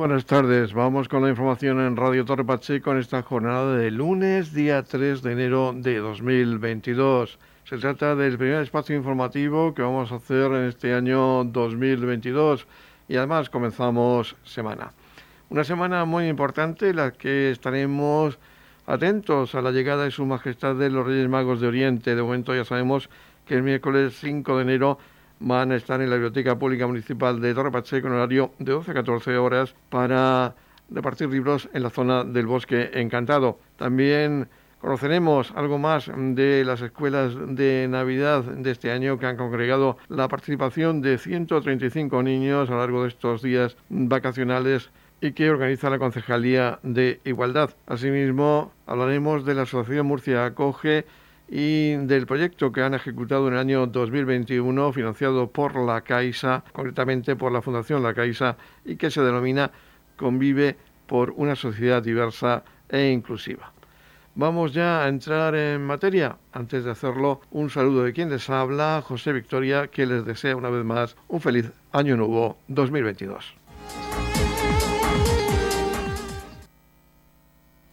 buenas tardes. Vamos con la información en Radio Torre Pacheco en esta jornada de lunes, día 3 de enero de 2022. Se trata del primer espacio informativo que vamos a hacer en este año 2022 y además comenzamos semana. Una semana muy importante en la que estaremos atentos a la llegada de Su Majestad de los Reyes Magos de Oriente. De momento ya sabemos que el miércoles 5 de enero van a estar en la Biblioteca Pública Municipal de Torre Pacheco en horario de 12 a 14 horas para repartir libros en la zona del Bosque Encantado. También conoceremos algo más de las escuelas de Navidad de este año que han congregado la participación de 135 niños a lo largo de estos días vacacionales y que organiza la Concejalía de Igualdad. Asimismo, hablaremos de la Asociación Murcia Acoge y del proyecto que han ejecutado en el año 2021 financiado por la Caixa, concretamente por la Fundación La Caixa y que se denomina Convive por una sociedad diversa e inclusiva. Vamos ya a entrar en materia. Antes de hacerlo, un saludo de quien les habla, José Victoria, que les desea una vez más un feliz año nuevo 2022.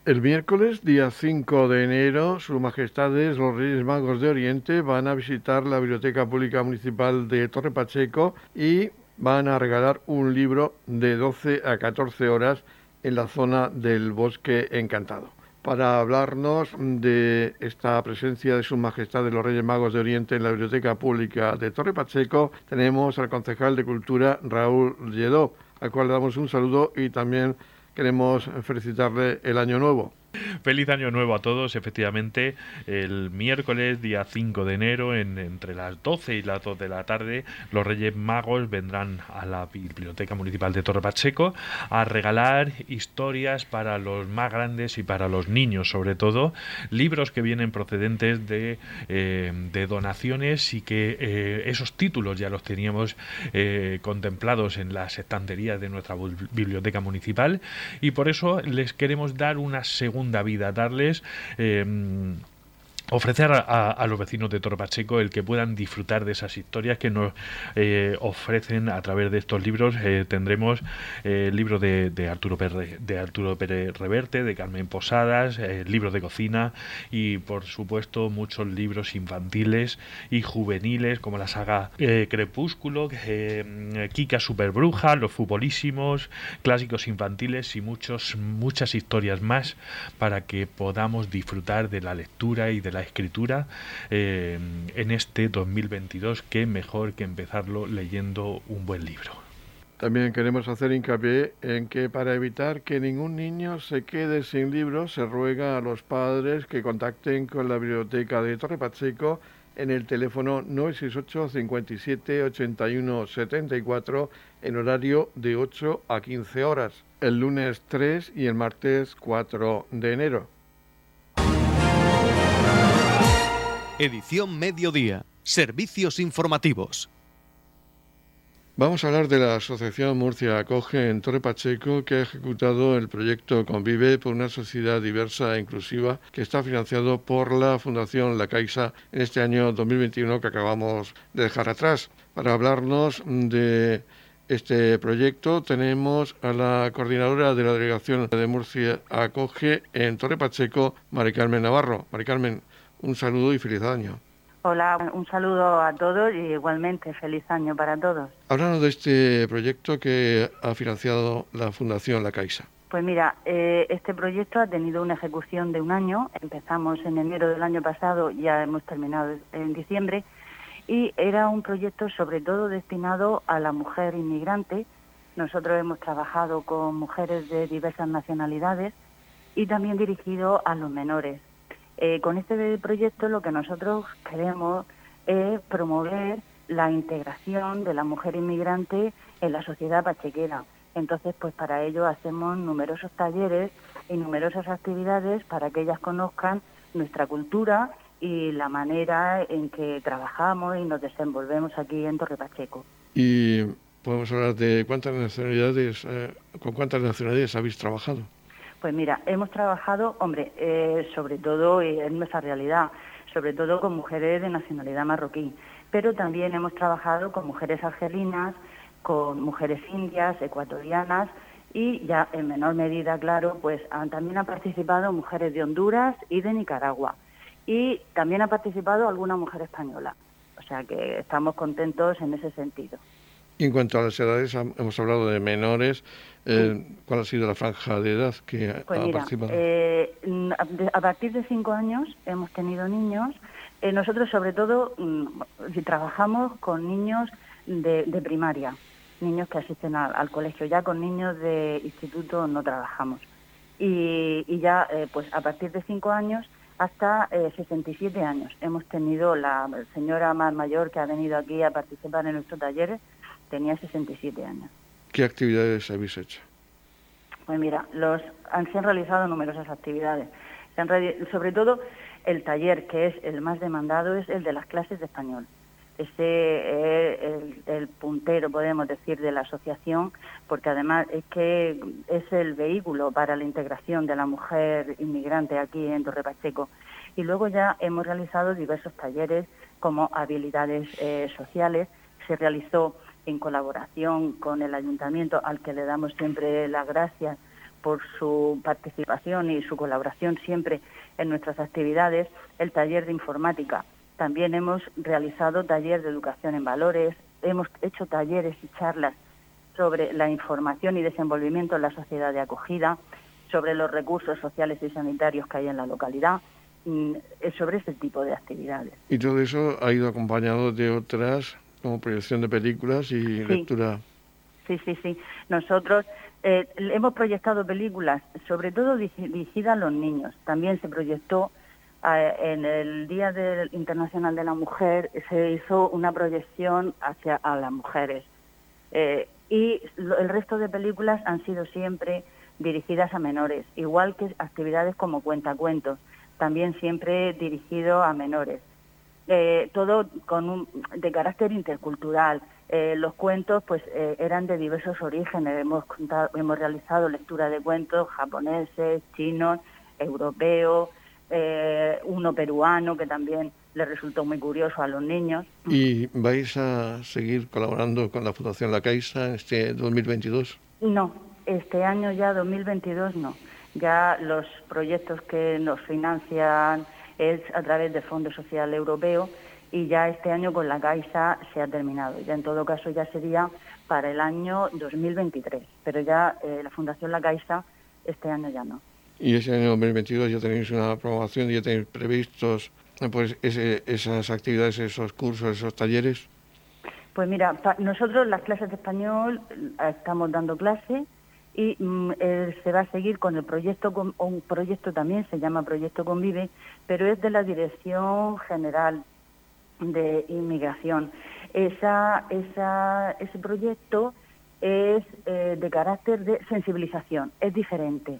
El miércoles, día 5 de enero, Sus Majestades los Reyes Magos de Oriente van a visitar la Biblioteca Pública Municipal de Torre Pacheco y van a regalar un libro de 12 a 14 horas en la zona del Bosque Encantado. Para hablarnos de esta presencia de Sus Majestades los Reyes Magos de Oriente en la Biblioteca Pública de Torre Pacheco, tenemos al concejal de Cultura Raúl Lledó, al cual le damos un saludo y también queremos felicitarle el año nuevo. Feliz año nuevo a todos. Efectivamente, el miércoles, día 5 de enero, en, entre las 12 y las 2 de la tarde, los Reyes Magos vendrán a la Biblioteca Municipal de Torre Pacheco a regalar historias para los más grandes y para los niños, sobre todo, libros que vienen procedentes de, eh, donaciones y que eh, esos títulos ya los teníamos eh, contemplados en las estanterías de nuestra biblioteca municipal y por eso les queremos dar una segunda vida, darles eh, ofrecer a, los vecinos de Torpacheco el que puedan disfrutar de esas historias que nos eh, ofrecen a través de estos libros. Eh, tendremos eh, libros de, Arturo Pérez, de Arturo Pérez Reverte, de Carmen Posadas, libros de cocina y por supuesto muchos libros infantiles y juveniles como la saga Crepúsculo, Kika Superbruja, Los Futbolísimos, clásicos infantiles y muchos, muchas historias más para que podamos disfrutar de la lectura y de la la escritura eh, en este 2022, que mejor que empezarlo leyendo un buen libro. También queremos hacer hincapié en que para evitar que ningún niño se quede sin libros, se ruega a los padres que contacten con la biblioteca de Torre Pacheco en el teléfono 968 57 81 74 en horario de 8 a 15 horas, el lunes 3 y el martes 4 de enero. Edición Mediodía. Servicios informativos. Vamos a hablar de la Asociación Murcia Acoge en Torre Pacheco, que ha ejecutado el proyecto Convive por una sociedad diversa e inclusiva, que está financiado por la Fundación La Caixa en este año 2021 que acabamos de dejar atrás. Para hablarnos de este proyecto tenemos a la coordinadora de la Delegación de Murcia Acoge en Torre Pacheco, Mari Carmen Navarro. Mari Carmen, un saludo y feliz año. Hola, un saludo a todos y igualmente feliz año para todos. Háblanos de este proyecto que ha financiado la Fundación La Caixa. Pues mira, eh, este proyecto ha tenido una ejecución de un año. Empezamos en enero del año pasado, ya hemos terminado en diciembre. Y era un proyecto sobre todo destinado a la mujer inmigrante. Nosotros hemos trabajado con mujeres de diversas nacionalidades y también dirigido a los menores. Eh, con este proyecto lo que nosotros queremos es promover la integración de la mujer inmigrante en la sociedad pachequera. Entonces, pues para ello hacemos numerosos talleres y numerosas actividades para que ellas conozcan nuestra cultura y la manera en que trabajamos y nos desenvolvemos aquí en Torre Pacheco. Y podemos hablar de cuántas nacionalidades, eh, con cuántas nacionalidades habéis trabajado. Pues mira, hemos trabajado, hombre, eh, sobre todo en nuestra realidad, sobre todo con mujeres de nacionalidad marroquí, pero también hemos trabajado con mujeres argelinas, con mujeres indias, ecuatorianas y ya en menor medida, claro, pues también han participado mujeres de Honduras y de Nicaragua y también ha participado alguna mujer española. O sea que estamos contentos en ese sentido. Y en cuanto a las edades, hemos hablado de menores. Eh, ¿Cuál ha sido la franja de edad que pues ha participado? Eh, a partir de cinco años hemos tenido niños. Eh, nosotros, sobre todo, mm, trabajamos con niños de, primaria, niños que asisten al, colegio. Ya con niños de instituto no trabajamos. Y, y ya, pues a partir de cinco años hasta 67 años. Hemos tenido la señora más mayor que ha venido aquí a participar en nuestros talleres tenía 67 años. ¿Qué actividades habéis hecho? Pues mira, los, han, se han realizado numerosas actividades. sobre todo el taller que es el más demandado es el de las clases de español. Este es el, puntero, podemos decir, de la asociación, porque además es que es el vehículo para la integración de la mujer inmigrante aquí en Torre Pacheco. Y luego ya hemos realizado diversos talleres como habilidades eh, sociales. Se realizó en colaboración con el ayuntamiento, al que le damos siempre las gracias por su participación y su colaboración siempre en nuestras actividades, el taller de informática. También hemos realizado taller de educación en valores, hemos hecho talleres y charlas sobre la información y desenvolvimiento en la sociedad de acogida, sobre los recursos sociales y sanitarios que hay en la localidad, mm, sobre ese tipo de actividades. Y todo eso ha ido acompañado de otras como proyección de películas y lectura. Sí, sí, sí. Nosotros eh, hemos proyectado películas, sobre todo dirigidas a los niños. También se proyectó eh, en el Día Internacional de la Mujer, se hizo una proyección hacia a las mujeres. Eh, y el resto de películas han sido siempre dirigidas a menores, igual que actividades como cuentacuentos, también siempre dirigido a menores. Eh, todo con un, de carácter intercultural. Eh, los cuentos pues eh, eran de diversos orígenes. Hemos, hemos realizado lectura de cuentos japoneses, chinos, europeos, uno peruano que también le resultó muy curioso a los niños. ¿Y vais a seguir colaborando con la Fundación La Caixa este 2022? No, este año ya 2022 no. Ya los proyectos que nos financian es a través del Fondo Social Europeo y ya este año con la Caixa se ha terminado. Ya en todo caso ya sería para el año 2023, pero ya eh, la Fundación La Caixa este año ya no. Y ese año 2022 ya tenéis una programación, ya tenéis previstos pues esas actividades, esos cursos, esos talleres. Pues mira, nosotros las clases de español eh, estamos dando clases y mm, se va a seguir con el proyecto, un proyecto también se llama Proyecto Convive, pero es de la Dirección General de Inmigración. Esa, esa, ese proyecto es eh, de carácter de sensibilización, es diferente.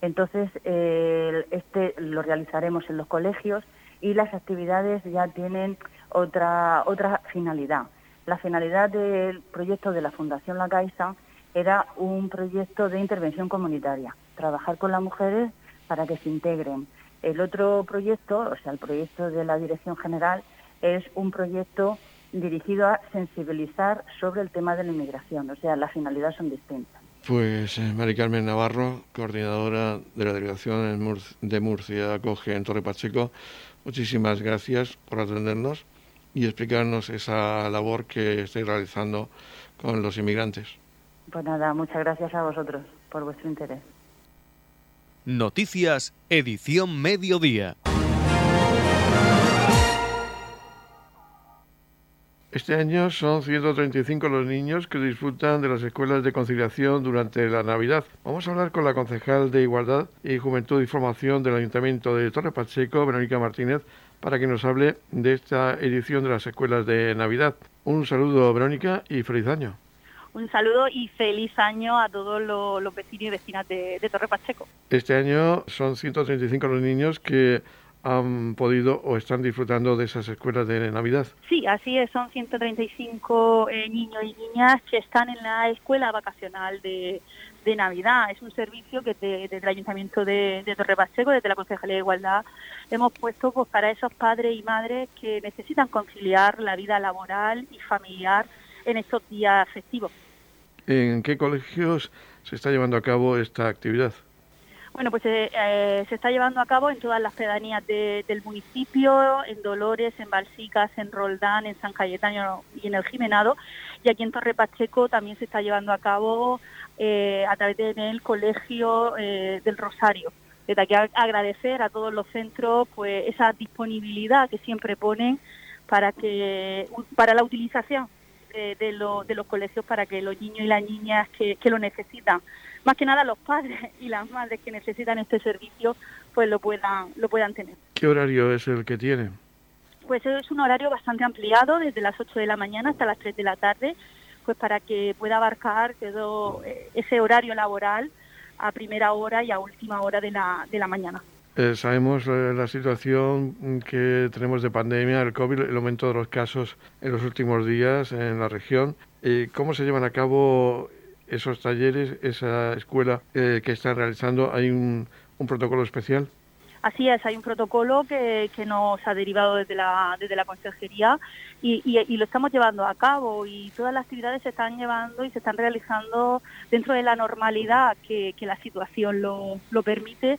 Entonces, este lo realizaremos en los colegios y las actividades ya tienen otra, otra finalidad. La finalidad del proyecto de la Fundación La Caixa era un proyecto de intervención comunitaria, trabajar con las mujeres para que se integren. El otro proyecto, o sea, el proyecto de la Dirección General, es un proyecto dirigido a sensibilizar sobre el tema de la inmigración, o sea, las finalidades son distintas. Pues eh, Mari Carmen Navarro, coordinadora de la delegación de Murcia, acoge en Torre Pacheco, muchísimas gracias por atendernos y explicarnos esa labor que estáis realizando con los inmigrantes. Pues nada, muchas gracias a vosotros por vuestro interés. Noticias, edición mediodía. Este año son 135 los niños que disfrutan de las escuelas de conciliación durante la Navidad. Vamos a hablar con la concejal de Igualdad y Juventud y Formación del Ayuntamiento de Torre Pacheco, Verónica Martínez, para que nos hable de esta edición de las escuelas de Navidad. Un saludo, Verónica, y feliz año un saludo y feliz año a todos los, vecinos y vecinas de, Torre Pacheco. Este año son 135 los niños que han podido o están disfrutando de esas escuelas de Navidad. Sí, así es, son 135 eh, niños y niñas que están en la escuela vacacional de, Navidad. Es un servicio que desde el Ayuntamiento de, Torre Pacheco, desde la Concejalía de Igualdad, hemos puesto pues, para esos padres y madres que necesitan conciliar la vida laboral y familiar en estos días festivos. ¿En qué colegios se está llevando a cabo esta actividad? Bueno, pues eh, eh, se está llevando a cabo en todas las pedanías del municipio, en Dolores, en Balsicas, en Roldán, en San Cayetano y en el Jimenado. Y aquí en Torre Pacheco también se está llevando a cabo eh, a través del Colegio del Rosario. Desde aquí agradecer a todos los centros pues esa disponibilidad que siempre ponen para que para la utilización de, de, los colegios para que los niños y las niñas que lo necesitan más que nada los padres y las madres que necesitan este servicio pues lo puedan lo puedan tener. ¿Qué horario es el que tiene? Pues es un horario bastante ampliado desde las 8 de la mañana hasta las 3 de la tarde, pues para que pueda abarcar todo eh, ese horario laboral a primera hora y a última hora de la, de la mañana. Eh, sabemos eh, la situación que tenemos de pandemia, el COVID, el aumento de los casos en los últimos días en la región. ¿Cómo se llevan a cabo esos talleres, esa escuela eh, que están realizando, hay un, protocolo especial. Así es, hay un protocolo que, que, nos ha derivado desde la, desde la consejería y, y, lo estamos llevando a cabo y todas las actividades se están llevando y se están realizando dentro de la normalidad que, que la situación lo, lo permite,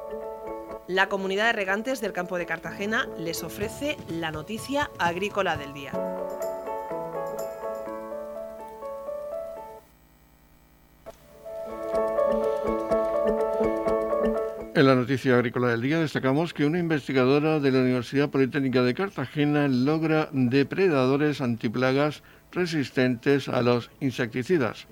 La comunidad de regantes del campo de Cartagena les ofrece la noticia agrícola del día. En la noticia agrícola del día destacamos que una investigadora de la Universidad Politécnica de Cartagena logra depredadores antiplagas resistentes a los insecticidas.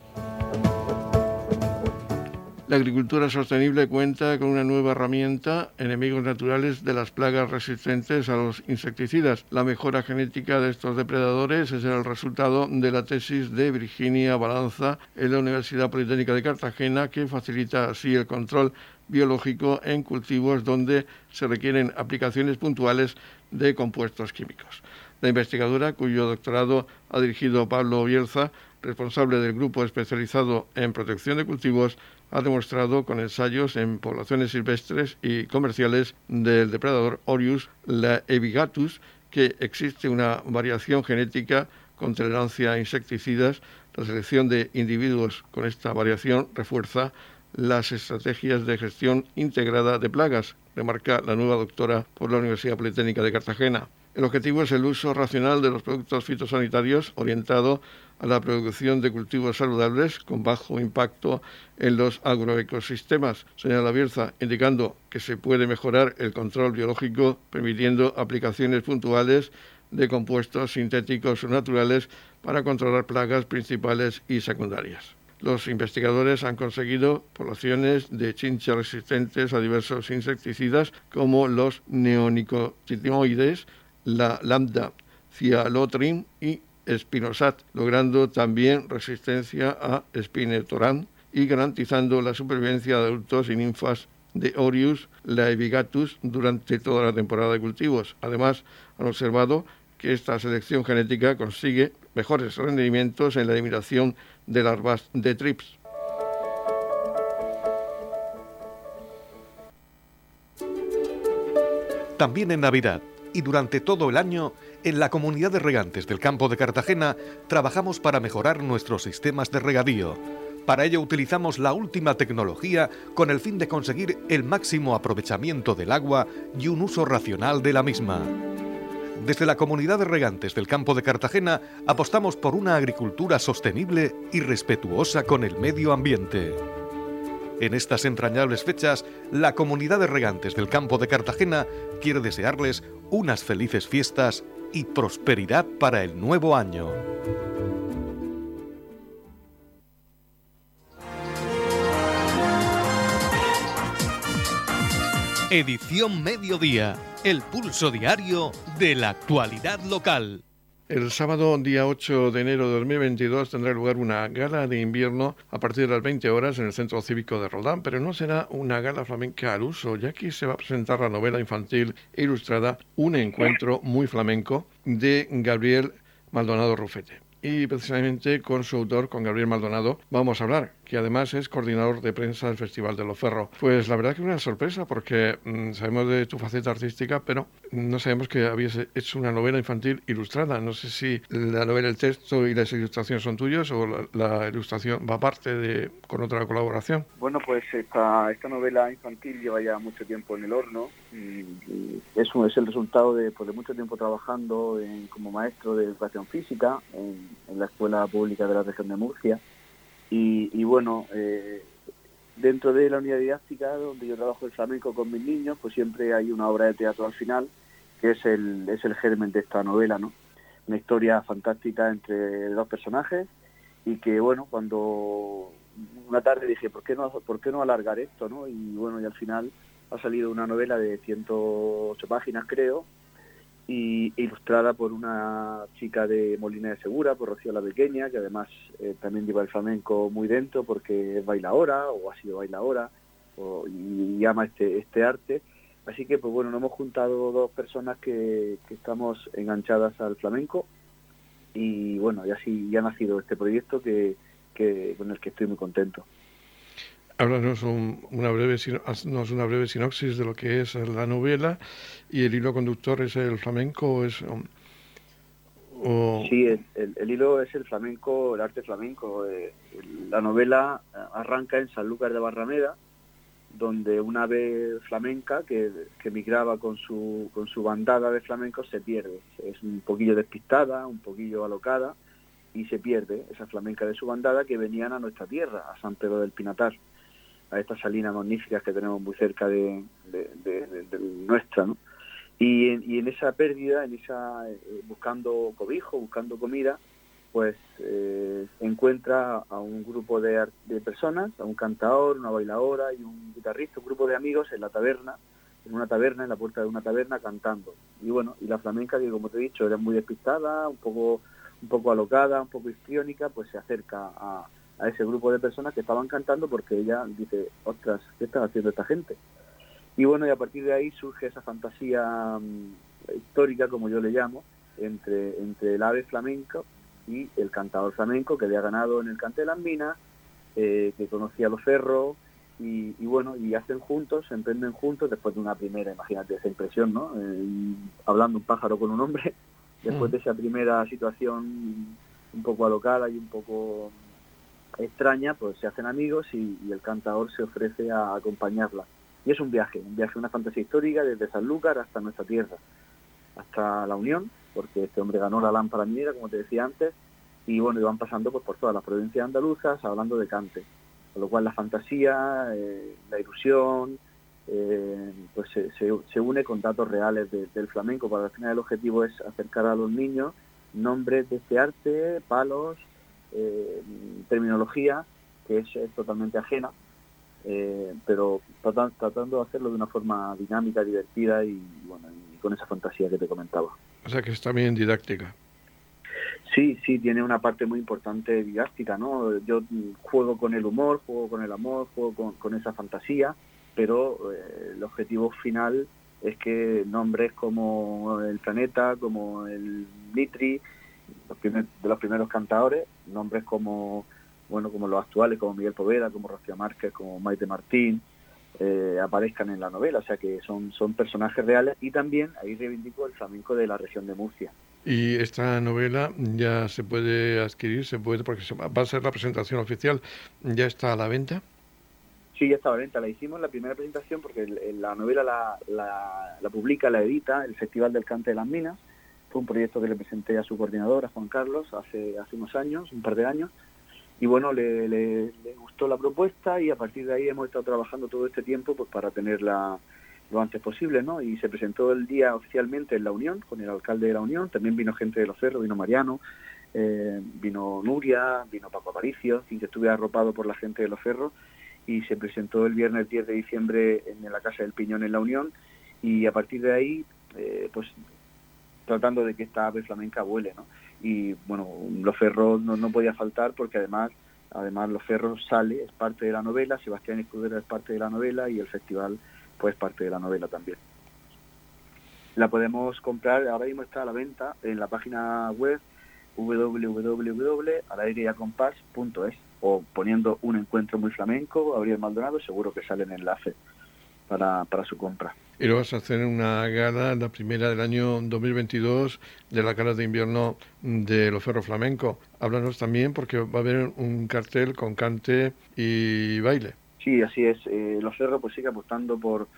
La agricultura sostenible cuenta con una nueva herramienta, enemigos naturales de las plagas resistentes a los insecticidas. La mejora genética de estos depredadores es el resultado de la tesis de Virginia Balanza en la Universidad Politécnica de Cartagena, que facilita así el control biológico en cultivos donde se requieren aplicaciones puntuales de compuestos químicos. La investigadora, cuyo doctorado ha dirigido Pablo Bielza, responsable del grupo especializado en protección de cultivos, ha demostrado con ensayos en poblaciones silvestres y comerciales del depredador Orius la Evigatus que existe una variación genética con tolerancia a insecticidas. La selección de individuos con esta variación refuerza las estrategias de gestión integrada de plagas, remarca la nueva doctora por la Universidad Politécnica de Cartagena. El objetivo es el uso racional de los productos fitosanitarios orientado a la producción de cultivos saludables con bajo impacto en los agroecosistemas, señala Bierza, indicando que se puede mejorar el control biológico permitiendo aplicaciones puntuales de compuestos sintéticos o naturales para controlar plagas principales y secundarias. Los investigadores han conseguido poblaciones de chinchas resistentes a diversos insecticidas como los neonicotinoides, la lambda cialotrin y espinosat, logrando también resistencia a spinetoram y garantizando la supervivencia de adultos y ninfas de Orius laevigatus durante toda la temporada de cultivos. Además, han observado que esta selección genética consigue mejores rendimientos en la eliminación de larvas de trips. También en Navidad y durante todo el año, en la comunidad de regantes del campo de Cartagena trabajamos para mejorar nuestros sistemas de regadío. Para ello utilizamos la última tecnología con el fin de conseguir el máximo aprovechamiento del agua y un uso racional de la misma. Desde la comunidad de regantes del campo de Cartagena apostamos por una agricultura sostenible y respetuosa con el medio ambiente. En estas entrañables fechas, la comunidad de regantes del campo de Cartagena quiere desearles unas felices fiestas y prosperidad para el nuevo año. Edición Mediodía, el pulso diario de la actualidad local. El sábado, día 8 de enero de 2022, tendrá lugar una gala de invierno a partir de las 20 horas en el Centro Cívico de Roldán, pero no será una gala flamenca al uso, ya que se va a presentar la novela infantil ilustrada Un encuentro muy flamenco de Gabriel Maldonado Rufete. Y precisamente con su autor, con Gabriel Maldonado, vamos a hablar, que además es coordinador de prensa del Festival de Los Ferros. Pues la verdad que es una sorpresa porque mm, sabemos de tu faceta artística, pero no sabemos que habías hecho una novela infantil ilustrada. No sé si la novela, el texto y las ilustraciones son tuyos o la, ilustración va aparte de con otra colaboración. Bueno, pues esta, esta novela infantil lleva ya mucho tiempo en el horno y, eso es el resultado de, pues, de mucho tiempo trabajando como maestro de educación física en, en la Escuela Pública de la Región de Murcia y, bueno, eh, dentro de la unidad didáctica, donde yo trabajo el flamenco con mis niños, pues siempre hay una obra de teatro al final, que es el, es el germen de esta novela, ¿no? Una historia fantástica entre dos personajes y que, bueno, cuando una tarde dije, ¿por qué no, por qué no alargar esto, no? Y bueno, y al final ha salido una novela de 108 páginas, creo, y ilustrada por una chica de Molina de Segura, por Rocío la Pequeña, que además eh, también lleva el flamenco muy dentro porque es bailaora o ha sido bailaora o, y, ama este, este arte. Así que, pues bueno, nos hemos juntado dos personas que, estamos enganchadas al flamenco y bueno, y así ya ha nacido este proyecto que, con el que estoy muy contento. Háblanos una breve, una breve sinopsis de lo que es la novela y el hilo conductor es el flamenco. Es, um, Sí, el, hilo es el flamenco, el arte flamenco. Eh, la novela arranca en San Lucas de Barrameda, donde una ave flamenca que, que migraba con su, con su bandada de flamencos se pierde. Es un poquillo despistada, un poquillo alocada y se pierde esa flamenca de su bandada que venían a nuestra tierra, a San Pedro del Pinatar a estas salinas magníficas que tenemos muy cerca de, nuestra, ¿no? Y en, esa pérdida, en esa eh, buscando cobijo, buscando comida, pues eh, encuentra a un grupo de, personas, a un cantador, una bailadora y un guitarrista, un grupo de amigos en la taberna, en una taberna, en la puerta de una taberna, cantando. Y bueno, y la flamenca, que como te he dicho, era muy despistada, un poco, un poco alocada, un poco histriónica, pues se acerca a, a ese grupo de personas que estaban cantando porque ella dice, ostras, ¿qué está haciendo esta gente? Y bueno, y a partir de ahí surge esa fantasía mm, histórica, como yo le llamo, entre, entre el ave flamenco y el cantador flamenco que le ha ganado en el cante de las minas, eh, que conocía los ferros, y, bueno, y hacen juntos, se emprenden juntos después de una primera, imagínate esa impresión, ¿no? Eh, hablando un pájaro con un hombre, después mm. de esa primera situación un poco alocada y un poco extraña, pues se hacen amigos y, el cantador se ofrece a acompañarla. Y es un viaje, un viaje, una fantasía histórica desde Sanlúcar hasta nuestra tierra, hasta la Unión, porque este hombre ganó la lámpara minera, como te decía antes, y bueno, y van pasando pues, por todas las provincias andaluzas hablando de cante. Con lo cual la fantasía, eh, la ilusión, eh, pues se, se, une con datos reales del flamenco. Para al final el objetivo es acercar a los niños nombres de este arte, palos, eh, terminología que es, totalmente ajena, eh, pero tratando, de hacerlo de una forma dinámica, divertida y, bueno, y con esa fantasía que te comentaba. O sea que es también didáctica. Sí, sí, tiene una parte muy importante didáctica, ¿no? Yo juego con el humor, juego con el amor, juego con, esa fantasía, pero eh, el objetivo final es que nombres como el planeta, como el Mitri, de los primeros cantadores, nombres como bueno como los actuales, como Miguel Poveda, como Rocío Márquez, como Maite Martín, eh, aparezcan en la novela, o sea que son, son personajes reales y también ahí reivindico el flamenco de la región de Murcia. Y esta novela ya se puede adquirir, se puede, porque va a ser la presentación oficial, ¿ya está a la venta? Sí, ya está a la venta. La hicimos la primera presentación porque la novela la, la, la publica, la edita el Festival del Cante de las Minas fue un proyecto que le presenté a su coordinador, a Juan Carlos, hace, hace unos años, un par de años. Y bueno, le, gustó la propuesta y a partir de ahí hemos estado trabajando todo este tiempo pues para tenerla lo antes posible, ¿no? Y se presentó el día oficialmente en la Unión, con el alcalde de la Unión, también vino gente de Los Cerros, vino Mariano, eh, vino Nuria, vino Paco Aparicio, y que estuve arropado por la gente de Los Cerros, y se presentó el viernes 10 de diciembre en la Casa del Piñón en la Unión, y a partir de ahí, eh, pues tratando de que esta ave flamenca vuele, ¿no? Y bueno, los ferros no, no podía faltar porque además además los ferros sale, es parte de la novela, Sebastián Escudero es parte de la novela y el festival pues parte de la novela también. La podemos comprar, ahora mismo está a la venta en la página web www.aladriacompás.es o poniendo un encuentro muy flamenco, Gabriel Maldonado, seguro que sale en enlace para, para su compra. Y lo vas a hacer en una gala, la primera del año 2022 de la gala de invierno de los Ferro Flamenco. Háblanos también porque va a haber un cartel con cante y baile. Sí, así es. Eh, los Ferro pues sigue apostando por,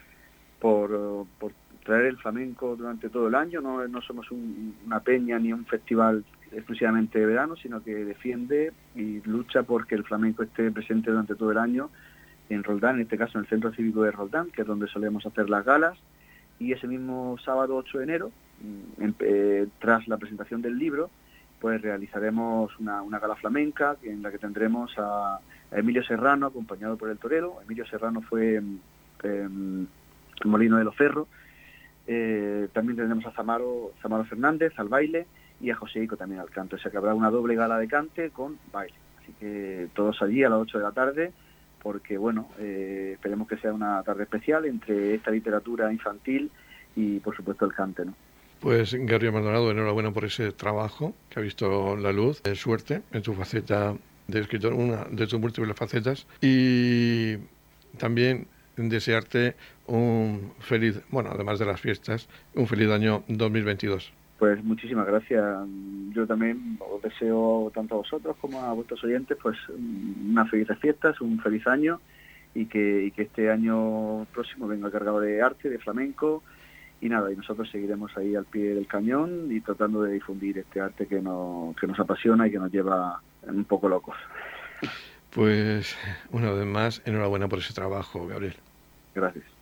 por, por, traer el flamenco durante todo el año. No, no somos una peña ni un festival exclusivamente de verano, sino que defiende y lucha porque el flamenco esté presente durante todo el año en Roldán, en este caso en el Centro Cívico de Roldán, que es donde solemos hacer las galas, y ese mismo sábado 8 de enero, mm, eh, tras la presentación del libro, pues realizaremos una, gala flamenca en la que tendremos a, Emilio Serrano acompañado por el torero. Emilio Serrano fue mm, em, Molino de los Ferros. Eh, también tendremos a Zamaro, Zamaro Fernández al baile y a José Ico también al canto. O sea que habrá una doble gala de cante con baile. Así que todos allí a las 8 de la tarde porque bueno, eh, esperemos que sea una tarde especial entre esta literatura infantil y por supuesto el cante, ¿no? Pues Gabriel Maldonado, enhorabuena por ese trabajo que ha visto la luz, suerte en tu faceta de escritor, una de tus múltiples facetas y también desearte un feliz, bueno, además de las fiestas, un feliz año 2022. Pues muchísimas gracias. Yo también os deseo tanto a vosotros como a vuestros oyentes pues unas felices fiestas, un feliz año y que, este año próximo venga cargado de arte, de flamenco y nada, y nosotros seguiremos ahí al pie del cañón y tratando de difundir este arte que nos, que nos apasiona y que nos lleva un poco locos. Pues una vez más, enhorabuena por ese trabajo, Gabriel. Gracias.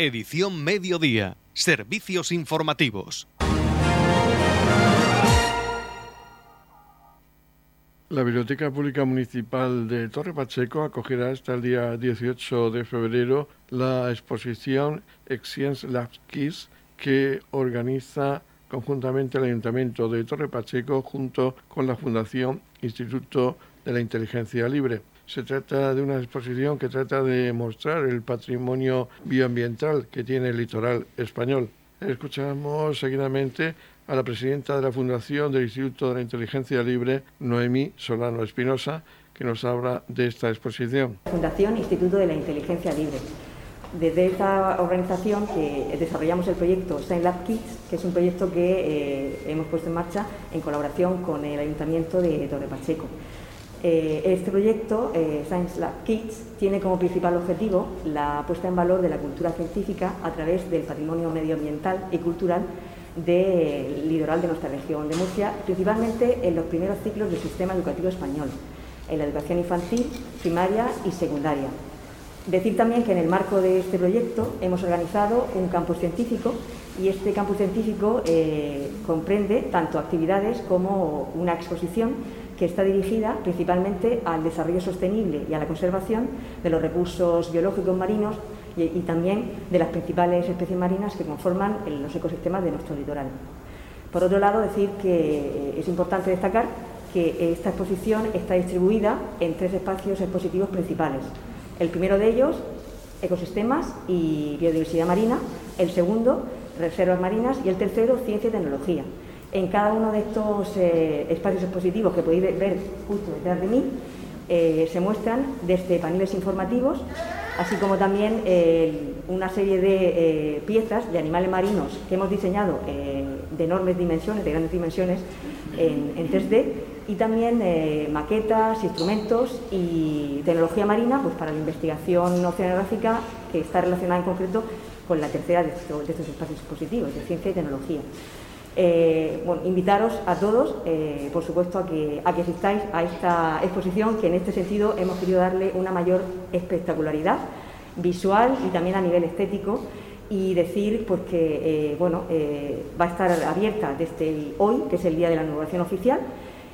Edición Mediodía. Servicios informativos. La Biblioteca Pública Municipal de Torre Pacheco acogerá hasta el día 18 de febrero la exposición Excience Labs Kids que organiza conjuntamente el Ayuntamiento de Torre Pacheco junto con la Fundación Instituto de la Inteligencia Libre. Se trata de una exposición que trata de mostrar el patrimonio bioambiental que tiene el litoral español. Escuchamos seguidamente a la presidenta de la Fundación del Instituto de la Inteligencia Libre, Noemí Solano Espinosa, que nos habla de esta exposición. Fundación Instituto de la Inteligencia Libre. Desde esta organización que desarrollamos el proyecto Science Lab Kids, que es un proyecto que eh, hemos puesto en marcha en colaboración con el Ayuntamiento de Torre Pacheco. Eh, este proyecto, eh, Science Lab Kids, tiene como principal objetivo la puesta en valor de la cultura científica a través del patrimonio medioambiental y cultural del litoral de nuestra región de Murcia, principalmente en los primeros ciclos del sistema educativo español, en la educación infantil, primaria y secundaria. Decir también que en el marco de este proyecto hemos organizado un campus científico y este campus científico eh, comprende tanto actividades como una exposición que está dirigida principalmente al desarrollo sostenible y a la conservación de los recursos biológicos marinos y, también de las principales especies marinas que conforman los ecosistemas de nuestro litoral. Por otro lado, decir que eh, es importante destacar que esta exposición está distribuida en tres espacios expositivos principales. El primero de ellos, ecosistemas y biodiversidad marina, el segundo, reservas marinas y el tercero, ciencia y tecnología. En cada uno de estos eh, espacios expositivos que podéis ver justo detrás de mí, eh, se muestran desde paneles informativos, así como también eh, una serie de piezas de animales marinos que hemos diseñado de enormes dimensiones, de grandes dimensiones, en, en 3D, y también maquetas, instrumentos y tecnología marina pues, para la investigación oceanográfica que está relacionada en concreto con la tercera de estos espacios expositivos, de ciencia y tecnología. Eh, bueno, invitaros a todos, eh, por supuesto, a que, a que asistáis a esta exposición, que en este sentido hemos querido darle una mayor espectacularidad visual y también a nivel estético y decir pues que eh, bueno, va a estar abierta desde hoy, que es el día de la inauguración oficial,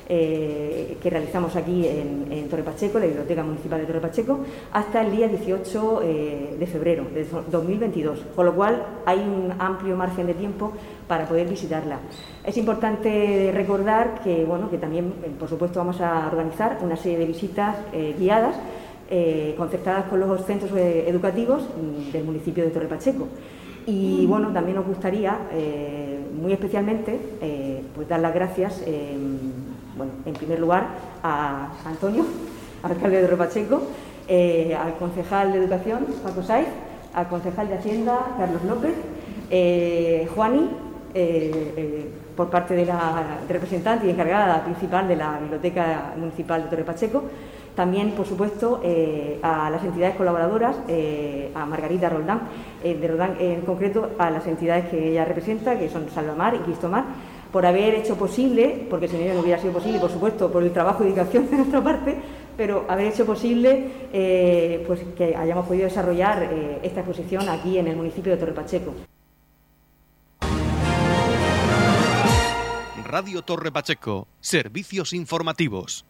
eh, que realizamos aquí en, Torre Pacheco, la Biblioteca Municipal de Torre Pacheco, hasta el día 18 eh, de febrero de 2022, con lo cual hay un amplio margen de tiempo para poder visitarla. Es importante recordar que, bueno, que también, eh, por supuesto, vamos a organizar una serie de visitas guiadas concertadas con los centros educativos mm, del municipio de Torre Pacheco. Y bueno, también nos gustaría, muy especialmente, pues dar las gracias bueno, en primer lugar a Antonio, alcalde de Ropacheco, eh, al concejal de Educación, Paco Saiz, al concejal de Hacienda, Carlos López, eh, Juani, eh, por parte de la representante y encargada principal de la Biblioteca Municipal de Torre Pacheco, también, por supuesto, a las entidades colaboradoras, a Margarita Roldán, de en concreto, a las entidades que ella representa, que son Salvamar y Cristomar, por haber hecho posible, porque sin ello no hubiera sido posible, por supuesto, por el trabajo y dedicación de nuestra parte, pero haber hecho posible eh, pues que hayamos podido desarrollar eh, esta exposición aquí en el municipio de Torre Pacheco. Radio Torre Pacheco, servicios informativos.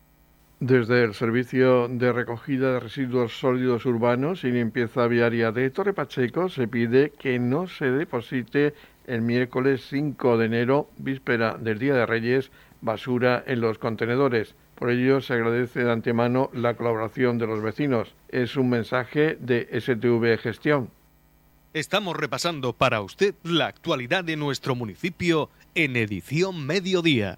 Desde el Servicio de Recogida de Residuos Sólidos Urbanos y Limpieza Viaria de Torre Pacheco se pide que no se deposite el miércoles 5 de enero, víspera del Día de Reyes, basura en los contenedores. Por ello se agradece de antemano la colaboración de los vecinos. Es un mensaje de STV Gestión. Estamos repasando para usted la actualidad de nuestro municipio en edición mediodía.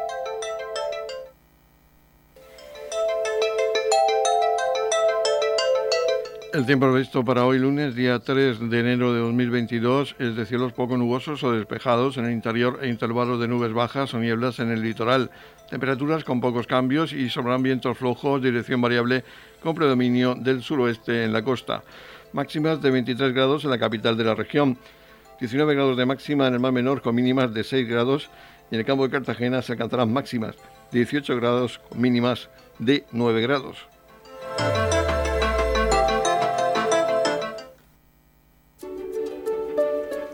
El tiempo previsto para hoy lunes, día 3 de enero de 2022, es de cielos poco nubosos o despejados en el interior e intervalos de nubes bajas o nieblas en el litoral. Temperaturas con pocos cambios y sobran vientos flojos, dirección variable con predominio del suroeste en la costa. Máximas de 23 grados en la capital de la región. 19 grados de máxima en el mar menor con mínimas de 6 grados y en el campo de Cartagena se alcanzarán máximas 18 grados con mínimas de 9 grados.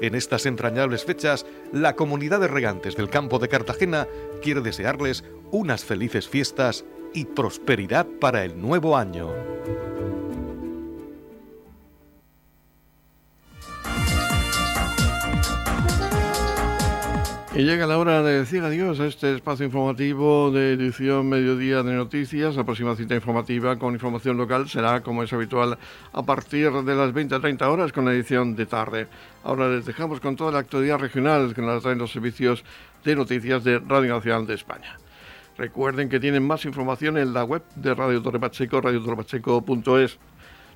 En estas entrañables fechas, la comunidad de regantes del campo de Cartagena quiere desearles unas felices fiestas y prosperidad para el nuevo año. Y llega la hora de decir adiós a este espacio informativo de edición Mediodía de Noticias. La próxima cita informativa con información local será, como es habitual, a partir de las 20 a 30 horas con la edición de tarde. Ahora les dejamos con toda la actualidad regional que nos traen los servicios de noticias de Radio Nacional de España. Recuerden que tienen más información en la web de Radio Torre Pacheco, radiotorrepacheco.es.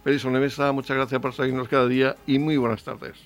Feliz Mesa, muchas gracias por seguirnos cada día y muy buenas tardes.